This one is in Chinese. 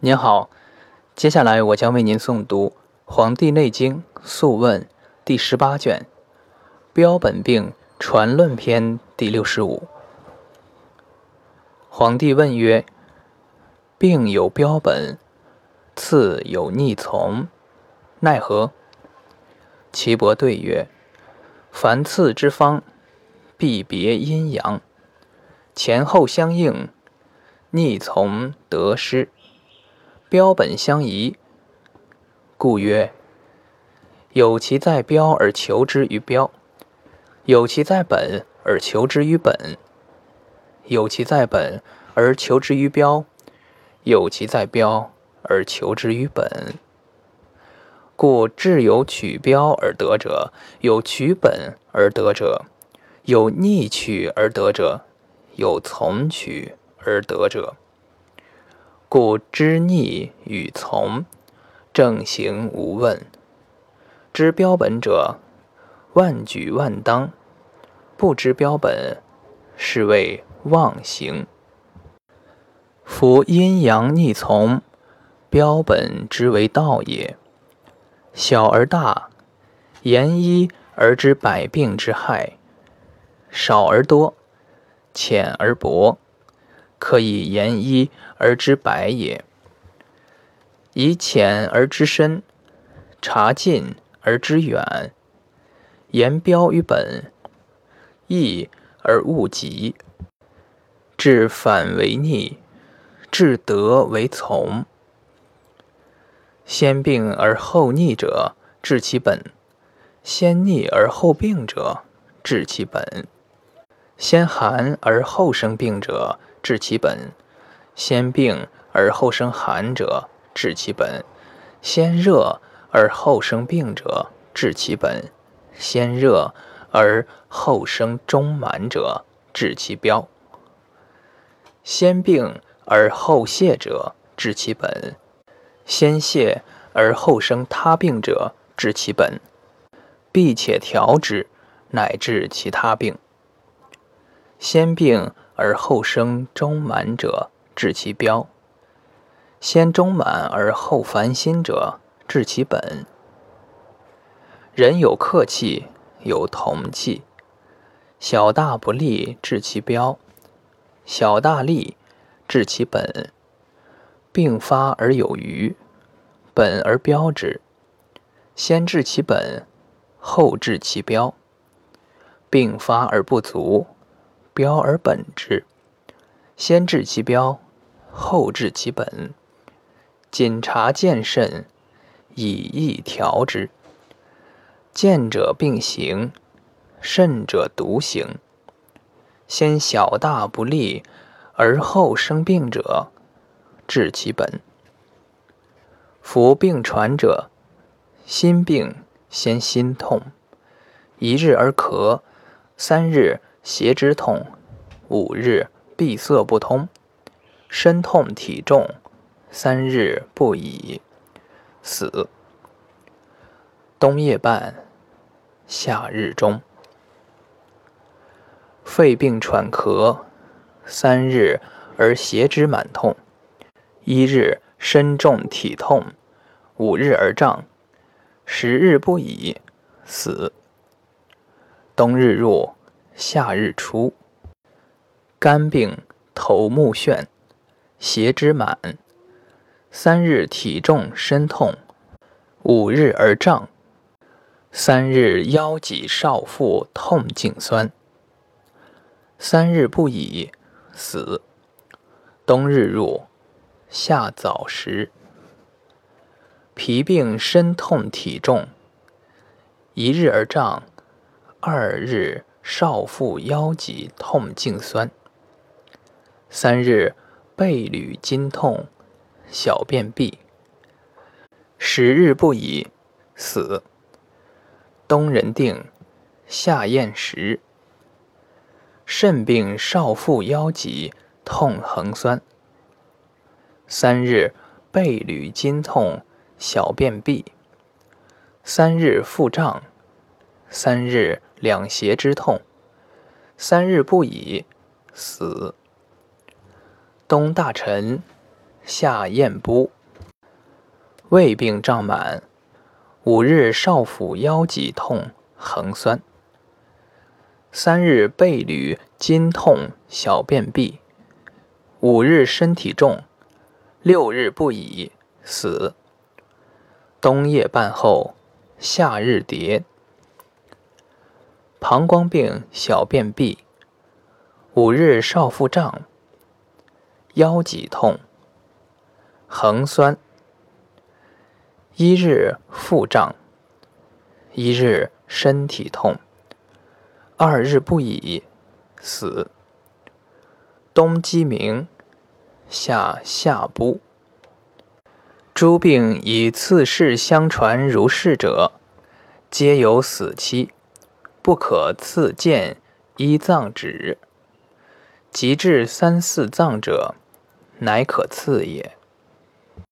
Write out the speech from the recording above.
您好，接下来我将为您诵读《黄帝内经·素问》第十八卷《标本病传论篇》第六十五。皇帝问曰：“病有标本，刺有逆从，奈何？”岐伯对曰：“凡刺之方，必别阴阳，前后相应，逆从得失。”标本相宜，故曰：有其在标而求之于标，有其在本而求之于本，有其在本而求之于标，有其在标而求之于本。故至有取标而得者，有取本而得者，有逆取而得者，有从取而得者。故知逆与从，正行无问。知标本者，万举万当；不知标本，是谓妄行。夫阴阳逆从，标本之为道也。小而大，言一而知百病之害；少而多，浅而薄。可以言一而知百也，以浅而知深，察近而知远，言标于本，易而务极，治反为逆，治得为从。先病而后逆者，治其本；先逆而后病者，治其本；先寒而后生病者。治其本，先病而后生寒者，治其本；先热而后生病者，治其本；先热而后生中满者，治其标；先病而后泻者，治其本；先泻而后生他病者，治其本。必且调之，乃治其他病。先病。而后生中满者，治其标；先中满而后烦心者，治其本。人有客气，有同气，小大不利，治其标；小大利，治其本。病发而有余，本而标之。先治其本，后治其标。病发而不足。标而本之，先治其标，后治其本。谨察见甚，以义调之。见者并行，慎者独行。先小大不利，而后生病者，治其本。夫病传者，心病先心痛，一日而咳，三日。胁之痛，五日闭塞不通，身痛体重，三日不已，死。冬夜半，夏日中。肺病喘咳，三日而胁之满痛，一日身重体痛，五日而胀，十日不已，死。冬日入。夏日出，肝病头目眩，胁之满，三日体重身痛，五日而胀，三日腰脊少腹痛颈酸，三日不已，死。冬日入，夏早时。脾病身痛体重，一日而胀，二日。少腹腰脊痛颈酸，三日背履筋痛，小便闭，十日不已，死。冬人定，夏厌食。肾病少腹腰脊痛横酸，三日背履筋痛，小便闭，三日腹胀，三日。两胁之痛，三日不已，死。冬大臣，下咽部。胃病胀满，五日少腹腰脊痛，横酸；三日背履筋痛，小便闭；五日身体重，六日不已，死。冬夜半后，夏日迭。膀胱病小便闭，五日少腹胀，腰脊痛，横酸。一日腹胀，一日身体痛，二日不已，死。冬鸡鸣，夏夏不。诸病以次世相传如是者，皆有死期，不可次见一脏止。及至三四脏者，乃可次也。